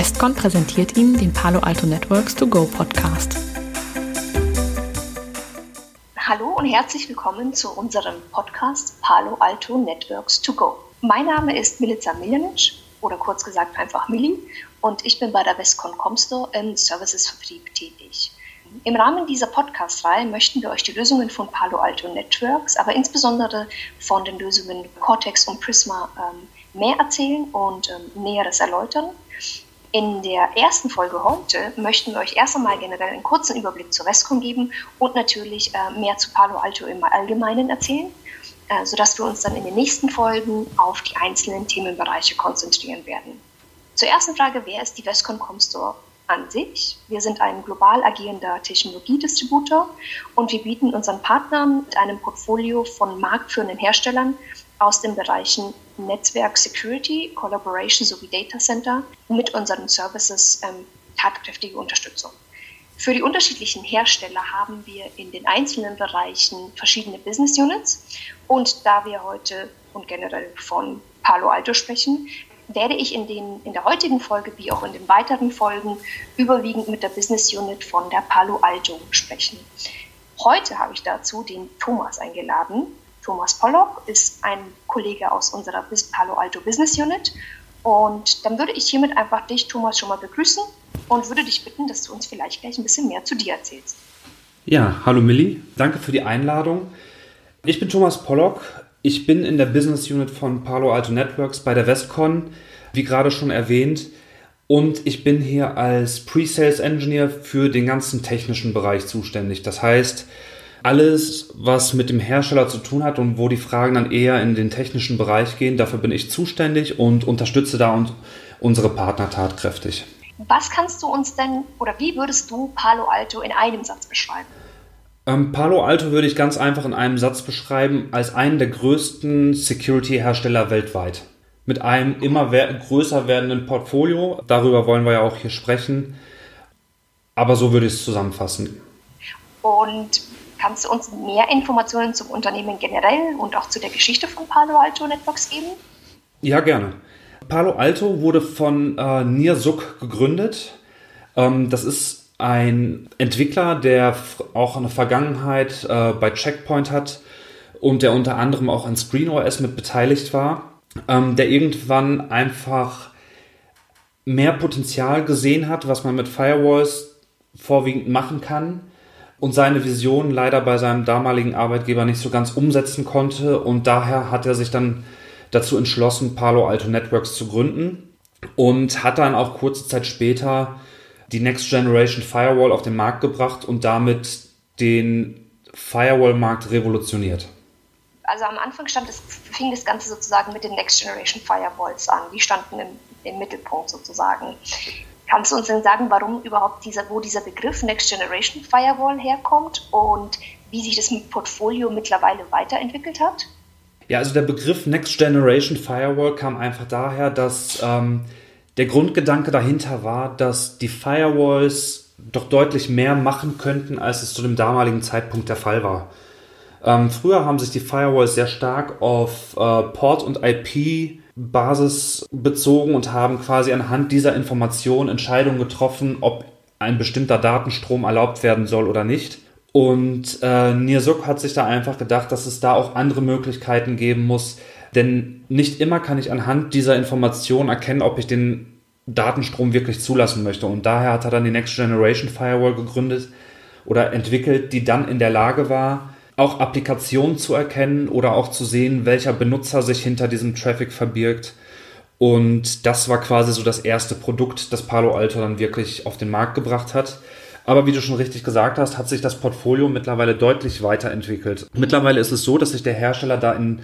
Westcon präsentiert Ihnen den Palo Alto Networks To Go Podcast. Hallo und herzlich willkommen zu unserem Podcast Palo Alto Networks To Go. Mein Name ist Milica Miljanic oder kurz gesagt einfach Milli und ich bin bei der Westcon Comstore im Services-Vertrieb tätig. Im Rahmen dieser Podcast-Reihe möchten wir euch die Lösungen von Palo Alto Networks, aber insbesondere von den Lösungen Cortex und Prisma ähm, mehr erzählen und ähm, Näheres erläutern. In der ersten Folge heute möchten wir euch erst einmal generell einen kurzen Überblick zur Westcon geben und natürlich äh, mehr zu Palo Alto im Allgemeinen erzählen, äh, sodass wir uns dann in den nächsten Folgen auf die einzelnen Themenbereiche konzentrieren werden. Zur ersten Frage, wer ist die Westcon Comstore an sich? Wir sind ein global agierender Technologiedistributor und wir bieten unseren Partnern mit einem Portfolio von marktführenden Herstellern aus den Bereichen Netzwerk Security, Collaboration sowie Data Center mit unseren Services ähm, tatkräftige Unterstützung. Für die unterschiedlichen Hersteller haben wir in den einzelnen Bereichen verschiedene Business Units und da wir heute und generell von Palo Alto sprechen, werde ich in, den, in der heutigen Folge wie auch in den weiteren Folgen überwiegend mit der Business Unit von der Palo Alto sprechen. Heute habe ich dazu den Thomas eingeladen. Thomas Pollock ist ein Kollege aus unserer Palo Alto Business Unit. Und dann würde ich hiermit einfach dich, Thomas, schon mal begrüßen und würde dich bitten, dass du uns vielleicht gleich ein bisschen mehr zu dir erzählst. Ja, hallo Milli, danke für die Einladung. Ich bin Thomas Pollock. Ich bin in der Business Unit von Palo Alto Networks bei der Westcon, wie gerade schon erwähnt. Und ich bin hier als Pre-Sales Engineer für den ganzen technischen Bereich zuständig. Das heißt, alles, was mit dem Hersteller zu tun hat und wo die Fragen dann eher in den technischen Bereich gehen, dafür bin ich zuständig und unterstütze da und unsere Partner tatkräftig. Was kannst du uns denn oder wie würdest du Palo Alto in einem Satz beschreiben? Ähm, Palo Alto würde ich ganz einfach in einem Satz beschreiben als einen der größten Security-Hersteller weltweit. Mit einem immer größer werdenden Portfolio. Darüber wollen wir ja auch hier sprechen. Aber so würde ich es zusammenfassen. Und Kannst du uns mehr Informationen zum Unternehmen generell und auch zu der Geschichte von Palo Alto Networks geben? Ja, gerne. Palo Alto wurde von äh, Nir Suk gegründet. Ähm, das ist ein Entwickler, der auch eine Vergangenheit äh, bei Checkpoint hat und der unter anderem auch an ScreenOS mit beteiligt war, ähm, der irgendwann einfach mehr Potenzial gesehen hat, was man mit Firewalls vorwiegend machen kann und seine Vision leider bei seinem damaligen Arbeitgeber nicht so ganz umsetzen konnte und daher hat er sich dann dazu entschlossen, Palo Alto Networks zu gründen und hat dann auch kurze Zeit später die Next Generation Firewall auf den Markt gebracht und damit den Firewall-Markt revolutioniert. Also am Anfang stand es, fing das Ganze sozusagen mit den Next Generation Firewalls an. Die standen im, im Mittelpunkt sozusagen. Kannst du uns denn sagen, warum überhaupt dieser, wo dieser Begriff Next Generation Firewall herkommt und wie sich das Portfolio mittlerweile weiterentwickelt hat? Ja, also der Begriff Next Generation Firewall kam einfach daher, dass ähm, der Grundgedanke dahinter war, dass die Firewalls doch deutlich mehr machen könnten, als es zu dem damaligen Zeitpunkt der Fall war. Ähm, früher haben sich die Firewalls sehr stark auf äh, Port und IP Basis bezogen und haben quasi anhand dieser Information Entscheidungen getroffen, ob ein bestimmter Datenstrom erlaubt werden soll oder nicht. Und äh, Nirsuk hat sich da einfach gedacht, dass es da auch andere Möglichkeiten geben muss. Denn nicht immer kann ich anhand dieser Information erkennen, ob ich den Datenstrom wirklich zulassen möchte. Und daher hat er dann die Next Generation Firewall gegründet oder entwickelt, die dann in der Lage war, auch Applikationen zu erkennen oder auch zu sehen, welcher Benutzer sich hinter diesem Traffic verbirgt. Und das war quasi so das erste Produkt, das Palo Alto dann wirklich auf den Markt gebracht hat. Aber wie du schon richtig gesagt hast, hat sich das Portfolio mittlerweile deutlich weiterentwickelt. Mittlerweile ist es so, dass sich der Hersteller da in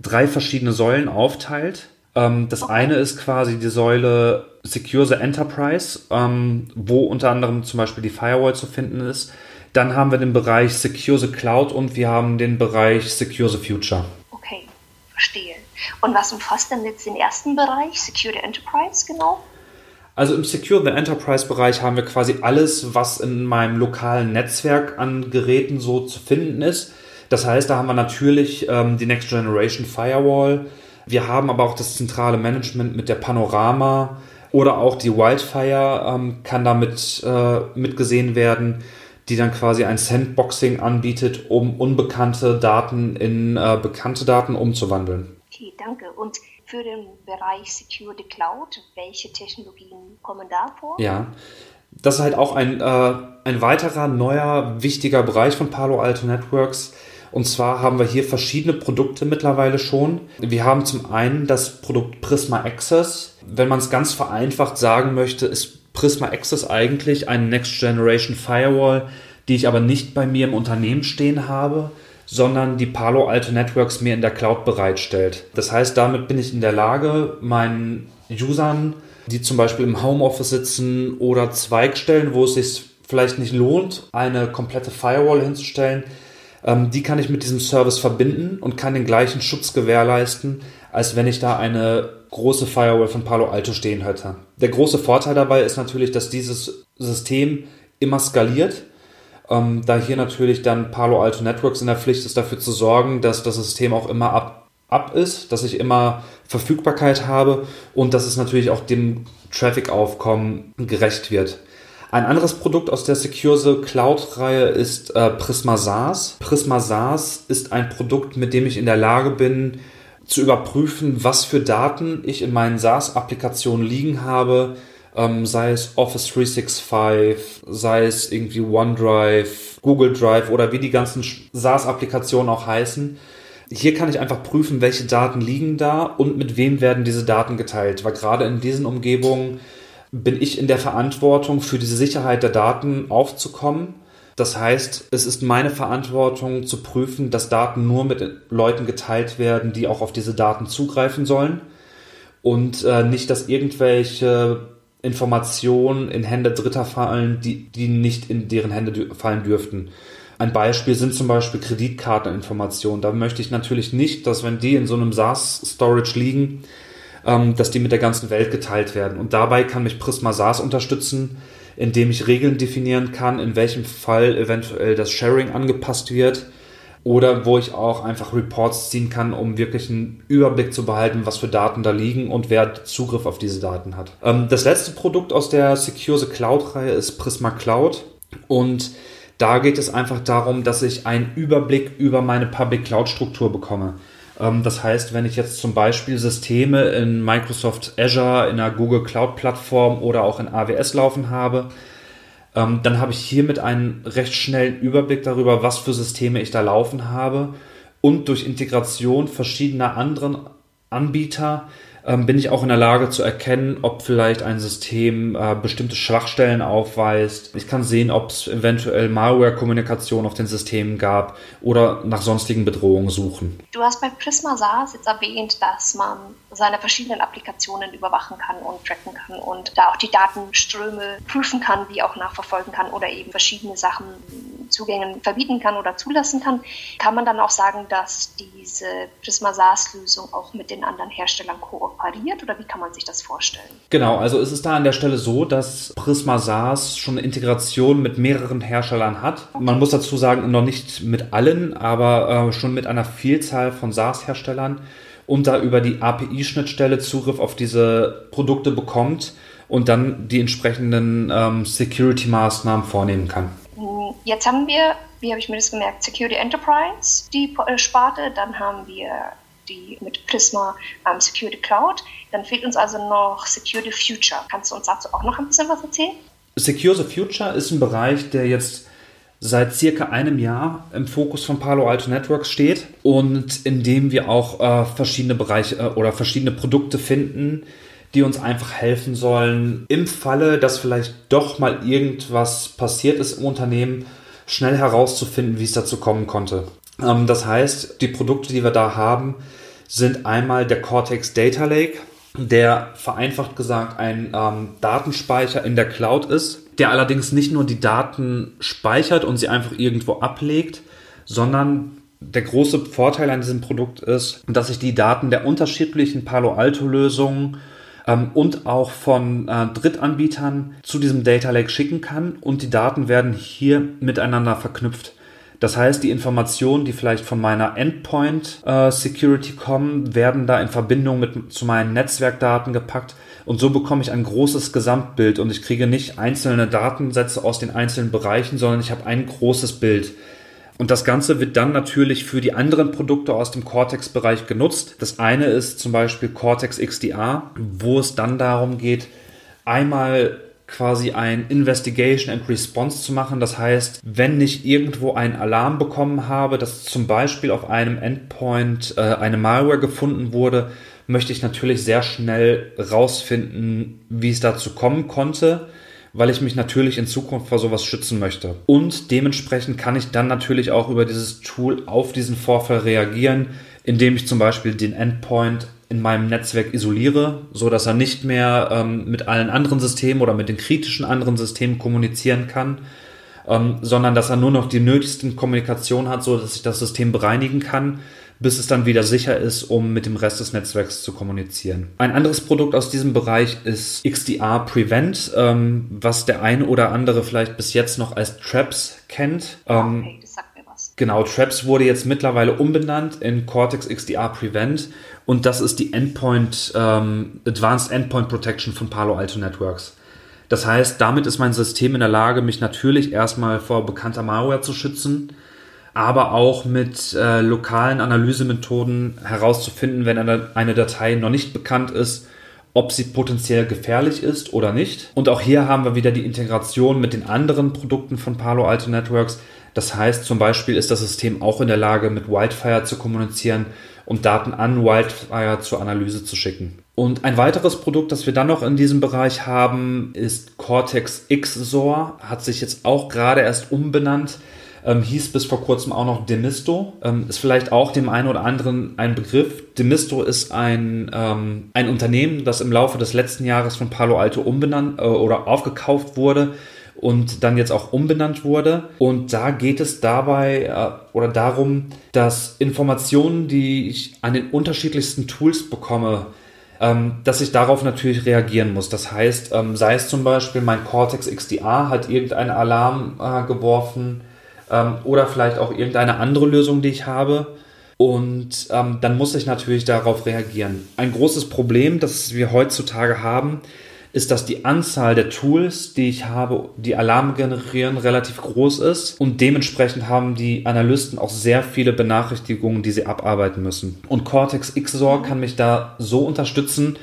drei verschiedene Säulen aufteilt. Ähm, das eine ist quasi die Säule Secure the Enterprise, ähm, wo unter anderem zum Beispiel die Firewall zu finden ist. Dann haben wir den Bereich Secure the Cloud und wir haben den Bereich Secure the Future. Okay, verstehe. Und was umfasst denn jetzt den ersten Bereich, Secure the Enterprise genau? Also im Secure the Enterprise Bereich haben wir quasi alles, was in meinem lokalen Netzwerk an Geräten so zu finden ist. Das heißt, da haben wir natürlich ähm, die Next Generation Firewall. Wir haben aber auch das zentrale Management mit der Panorama Oder auch die Wildfire ähm, kann damit äh, mitgesehen werden, die dann quasi ein Sandboxing anbietet, um unbekannte Daten in äh, bekannte Daten umzuwandeln. Okay, danke. Und für den Bereich Security Cloud, welche Technologien kommen da vor? Ja, das ist halt auch ein, äh, ein weiterer neuer wichtiger Bereich von Palo Alto Networks. Und zwar haben wir hier verschiedene Produkte mittlerweile schon. Wir haben zum einen das Produkt Prisma Access. Wenn man es ganz vereinfacht sagen möchte, ist Prisma Access eigentlich eine Next Generation Firewall, die ich aber nicht bei mir im Unternehmen stehen habe, sondern die Palo Alto Networks mir in der Cloud bereitstellt. Das heißt, damit bin ich in der Lage, meinen Usern, die zum Beispiel im Homeoffice sitzen oder Zweigstellen, wo es sich vielleicht nicht lohnt, eine komplette Firewall hinzustellen, ähm, die kann ich mit diesem Service verbinden und kann den gleichen Schutz gewährleisten, als wenn ich da eine große Firewall von Palo Alto stehen hätte. Der große Vorteil dabei ist natürlich, dass dieses System immer skaliert ähm, da hier natürlich dann Palo Alto Networks in der Pflicht ist, dafür zu sorgen, dass das System auch immer ab, ab ist, dass ich immer Verfügbarkeit habe und dass es natürlich auch dem Traffic-Aufkommen gerecht wird. Ein anderes Produkt aus der Secure Cloud-Reihe ist äh, Prisma SaaS. Prisma SaaS ist ein Produkt, mit dem ich in der Lage bin, zu überprüfen, was für Daten ich in meinen SaaS-Applikationen liegen habe, ähm, sei es Office 365, sei es irgendwie OneDrive, Google Drive oder wie die ganzen SaaS-Applikationen auch heißen. Hier kann ich einfach prüfen, welche Daten liegen da und mit wem werden diese Daten geteilt. Weil gerade in diesen Umgebungen bin ich in der Verantwortung, für die Sicherheit der Daten aufzukommen. Das heißt, es ist meine Verantwortung zu prüfen, dass Daten nur mit Leuten geteilt werden, die auch auf diese Daten zugreifen sollen. Und äh, nicht, dass irgendwelche Informationen in Hände Dritter fallen, die, die nicht in deren Hände fallen dürften. Ein Beispiel sind zum Beispiel Kreditkarteninformationen. Da möchte ich natürlich nicht, dass wenn die in so einem SaaS-Storage liegen, ähm, dass die mit der ganzen Welt geteilt werden. Und dabei kann mich Prisma SaaS unterstützen, indem ich Regeln definieren kann, in welchem Fall eventuell das Sharing angepasst wird oder wo ich auch einfach Reports ziehen kann, um wirklich einen Überblick zu behalten, was für Daten da liegen und wer Zugriff auf diese Daten hat. Ähm, das letzte Produkt aus der Secure the Cloud-Reihe ist Prisma Cloud und da geht es einfach darum, dass ich einen Überblick über meine Public Cloud-Struktur bekomme. Ähm, das heißt, wenn ich jetzt zum Beispiel Systeme in Microsoft Azure, in der Google Cloud-Plattform oder auch in AWS laufen habe, ähm, dann habe ich hiermit einen recht schnellen Überblick darüber, was für Systeme ich da laufen habe. Und durch Integration verschiedener anderen Anbieter ähm, bin ich auch in der Lage zu erkennen, ob vielleicht ein System äh, bestimmte Schwachstellen aufweist. Ich kann sehen, ob es eventuell Malware-Kommunikation auf den Systemen gab oder nach sonstigen Bedrohungen suchen. Du hast bei Prisma SaaS jetzt erwähnt, dass man seine verschiedenen Applikationen überwachen kann und tracken kann und da auch die Datenströme prüfen kann, wie auch nachverfolgen kann oder eben verschiedene Sachen Zugängen verbieten kann oder zulassen kann, kann man dann auch sagen, dass diese Prisma SaaS-Lösung auch mit den anderen Herstellern kooperiert oder wie kann man sich das vorstellen? Genau, also ist es da an der Stelle so, dass Prisma SaaS schon eine Integration mit mehreren Herstellern hat. Man muss dazu sagen, noch nicht mit allen, aber äh, schon mit einer Vielzahl von SaaS-Herstellern und da über die API-Schnittstelle Zugriff auf diese Produkte bekommt und dann die entsprechenden ähm, Security-Maßnahmen vornehmen kann. Jetzt haben wir, wie habe ich mir das gemerkt, Security Enterprise, die äh, Sparte, dann haben wir die mit Prisma ähm, Security Cloud. Dann fehlt uns also noch Security Future. Kannst du uns dazu auch noch ein bisschen was erzählen? Secure the Future ist ein Bereich, der jetzt seit circa einem Jahr im Fokus von Palo Alto Networks steht und in dem wir auch äh, verschiedene Bereiche äh, oder verschiedene Produkte finden, die uns einfach helfen sollen, im Falle, dass vielleicht doch mal irgendwas passiert ist im Unternehmen, schnell herauszufinden, wie es dazu kommen konnte. Ähm, das heißt, die Produkte, die wir da haben, sind einmal der Cortex Data Lake, der vereinfacht gesagt ein ähm, Datenspeicher in der Cloud ist, der allerdings nicht nur die Daten speichert und sie einfach irgendwo ablegt, sondern der große Vorteil an diesem Produkt ist, dass ich die Daten der unterschiedlichen Palo Alto Lösungen ähm, und auch von äh, Drittanbietern zu diesem Data Lake schicken kann und die Daten werden hier miteinander verknüpft. Das heißt, die Informationen, die vielleicht von meiner Endpoint äh, Security kommen, werden da in Verbindung mit zu meinen Netzwerkdaten gepackt und so bekomme ich ein großes Gesamtbild und ich kriege nicht einzelne Datensätze aus den einzelnen Bereichen, sondern ich habe ein großes Bild. Und das Ganze wird dann natürlich für die anderen Produkte aus dem Cortex-Bereich genutzt. Das eine ist zum Beispiel Cortex XDR, wo es dann darum geht, einmal quasi ein Investigation and Response zu machen. Das heißt, wenn ich irgendwo einen Alarm bekommen habe, dass zum Beispiel auf einem Endpoint äh, eine Malware gefunden wurde, möchte ich natürlich sehr schnell rausfinden, wie es dazu kommen konnte, weil ich mich natürlich in Zukunft vor sowas schützen möchte. Und dementsprechend kann ich dann natürlich auch über dieses Tool auf diesen Vorfall reagieren, indem ich zum Beispiel den Endpoint in meinem Netzwerk isoliere, so dass er nicht mehr ähm, mit allen anderen Systemen oder mit den kritischen anderen Systemen kommunizieren kann, ähm, sondern dass er nur noch die nötigsten Kommunikation hat, so dass ich das System bereinigen kann, bis es dann wieder sicher ist, um mit dem Rest des Netzwerks zu kommunizieren. Ein anderes Produkt aus diesem Bereich ist XDR Prevent, ähm, was der eine oder andere vielleicht bis jetzt noch als Traps kennt. Ähm, okay, das sagt mir was. Genau, Traps wurde jetzt mittlerweile umbenannt in Cortex XDR Prevent und das ist die Endpoint, ähm, Advanced Endpoint Protection von Palo Alto Networks. Das heißt, damit ist mein System in der Lage, mich natürlich erstmal vor bekannter Malware zu schützen, aber auch mit äh, lokalen Analysemethoden herauszufinden, wenn eine, eine Datei noch nicht bekannt ist, ob sie potenziell gefährlich ist oder nicht. Und auch hier haben wir wieder die Integration mit den anderen Produkten von Palo Alto Networks. Das heißt, zum Beispiel ist das System auch in der Lage, mit Wildfire zu kommunizieren und Daten an Wildfire zur Analyse zu schicken. Und ein weiteres Produkt, das wir dann noch in diesem Bereich haben, ist Cortex XSOR. Hat sich jetzt auch gerade erst umbenannt. Ähm, hieß bis vor kurzem auch noch Demisto. Ähm, ist vielleicht auch dem einen oder anderen ein Begriff. Demisto ist ein, ähm, ein Unternehmen, das im Laufe des letzten Jahres von Palo Alto umbenannt äh, oder aufgekauft wurde und dann jetzt auch umbenannt wurde. Und da geht es dabei äh, oder darum, dass Informationen, die ich an den unterschiedlichsten Tools bekomme, ähm, dass ich darauf natürlich reagieren muss. Das heißt, ähm, sei es zum Beispiel mein Cortex XDR hat irgendeinen Alarm äh, geworfen ähm, oder vielleicht auch irgendeine andere Lösung, die ich habe. Und ähm, dann muss ich natürlich darauf reagieren. Ein großes Problem, das wir heutzutage haben, ist, dass die Anzahl der Tools, die ich habe, die Alarme generieren, relativ groß ist und dementsprechend haben die Analysten auch sehr viele Benachrichtigungen, die sie abarbeiten müssen. Und Cortex XOR kann mich da so unterstützen,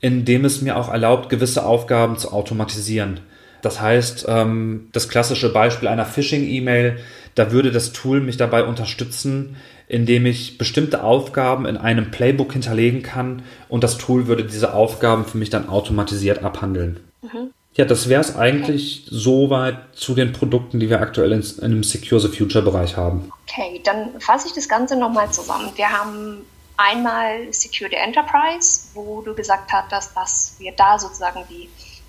indem es mir auch erlaubt, gewisse Aufgaben zu automatisieren. Das heißt, ähm, das klassische Beispiel einer Phishing-E-Mail, da würde das Tool mich dabei unterstützen, indem ich bestimmte Aufgaben in einem Playbook hinterlegen kann und das Tool würde diese Aufgaben für mich dann automatisiert abhandeln. Mhm. Ja, das wäre es eigentlich okay. soweit zu den Produkten, die wir aktuell in, in dem Secure the Future Bereich haben. Okay, dann fasse ich das Ganze nochmal zusammen. Wir haben einmal Secure the Enterprise, wo du gesagt hast, dass wir da sozusagen die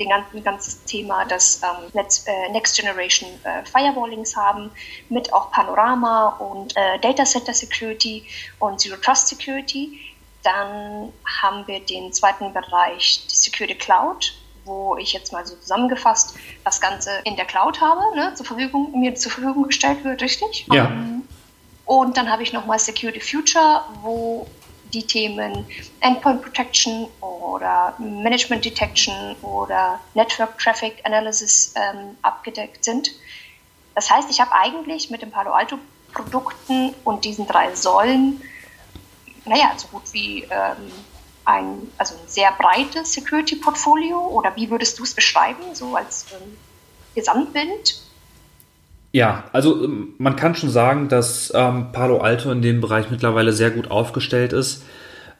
den ganzen, ganzes Thema des ähm, Netz, äh, Next Generation äh, Firewallings haben, mit auch Panorama und äh, Data Center Security und Zero Trust Security. Dann haben wir den zweiten Bereich, die Security Cloud, wo ich jetzt mal so zusammengefasst das Ganze in der Cloud habe, ne, zur Verfügung, mir zur Verfügung gestellt wird, richtig? Ja. Um, ähm, und dann habe ich nochmal Security Future, wo die Themen Endpoint Protection oder Management Detection oder Network Traffic Analysis ähm, abgedeckt sind. Das heißt, ich habe eigentlich mit den Palo Alto Produkten und diesen drei Säulen, naja, so gut wie ähm, ein, also ein sehr breites Security-Portfolio oder wie würdest du es beschreiben, so als ähm, Gesamtbild? Ja, also ähm, man kann schon sagen, dass ähm, Palo Alto in dem Bereich mittlerweile sehr gut aufgestellt ist.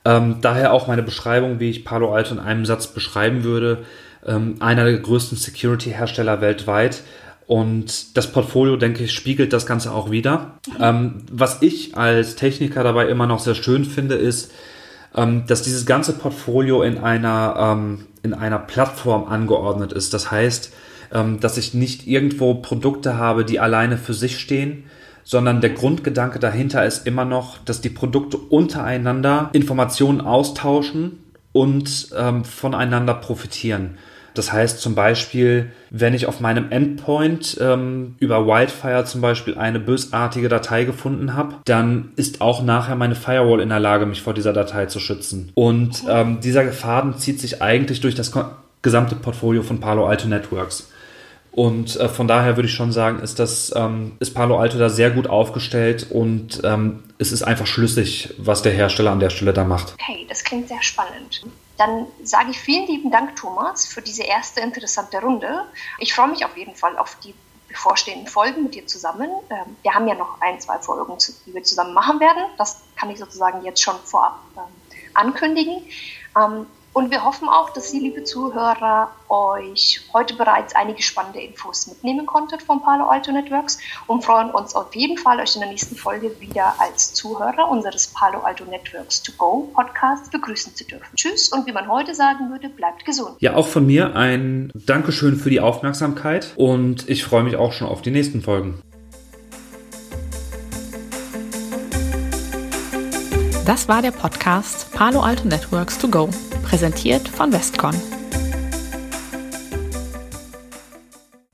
Ähm, daher auch meine Beschreibung, wie ich Palo Alto in einem Satz beschreiben würde. Ähm, einer der größten Security-Hersteller weltweit. Und das Portfolio, denke ich, spiegelt das Ganze auch wieder. Ähm, was ich als Techniker dabei immer noch sehr schön finde, ist, ähm, dass dieses ganze Portfolio in einer, in einer Plattform angeordnet ist. Das heißt, ähm, dass ich nicht irgendwo Produkte habe, die alleine für sich stehen, sondern der Grundgedanke dahinter ist immer noch, dass die Produkte untereinander Informationen austauschen und ähm, voneinander profitieren. Das heißt zum Beispiel, wenn ich auf meinem Endpoint ähm, über Wildfire zum Beispiel eine bösartige Datei gefunden habe, dann ist auch nachher meine Firewall in der Lage, mich vor dieser Datei zu schützen. Und ähm, dieser Faden zieht sich eigentlich durch das gesamte Portfolio von Palo Alto Networks. Und äh, von daher würde ich schon sagen, ist das ähm, ist Palo Alto da sehr gut aufgestellt und ähm, es ist einfach schlüssig, was der Hersteller an der Stelle da macht. Okay, das klingt sehr spannend. Dann sage ich vielen lieben Dank, Thomas, für diese erste interessante Runde. Ich freue mich auf jeden Fall auf die bevorstehenden Folgen mit dir zusammen. Ähm, wir haben ja noch ein, zwei Folgen, die wir zusammen machen werden. Das kann ich sozusagen jetzt schon vorab ähm, ankündigen. Und wir hoffen auch, dass Sie, liebe Zuhörer, euch heute bereits einige spannende Infos mitnehmen konntet von Palo Alto Networks und freuen uns auf jeden Fall, euch in der nächsten Folge wieder als Zuhörer unseres Palo Alto Networks To Go Podcasts begrüßen zu dürfen. Tschüss und wie man heute sagen würde, bleibt gesund. Ja, auch von mir ein Dankeschön für die Aufmerksamkeit und ich freue mich auch schon auf die nächsten Folgen. Das war der Podcast Palo Alto Networks To Go, präsentiert von Westcon.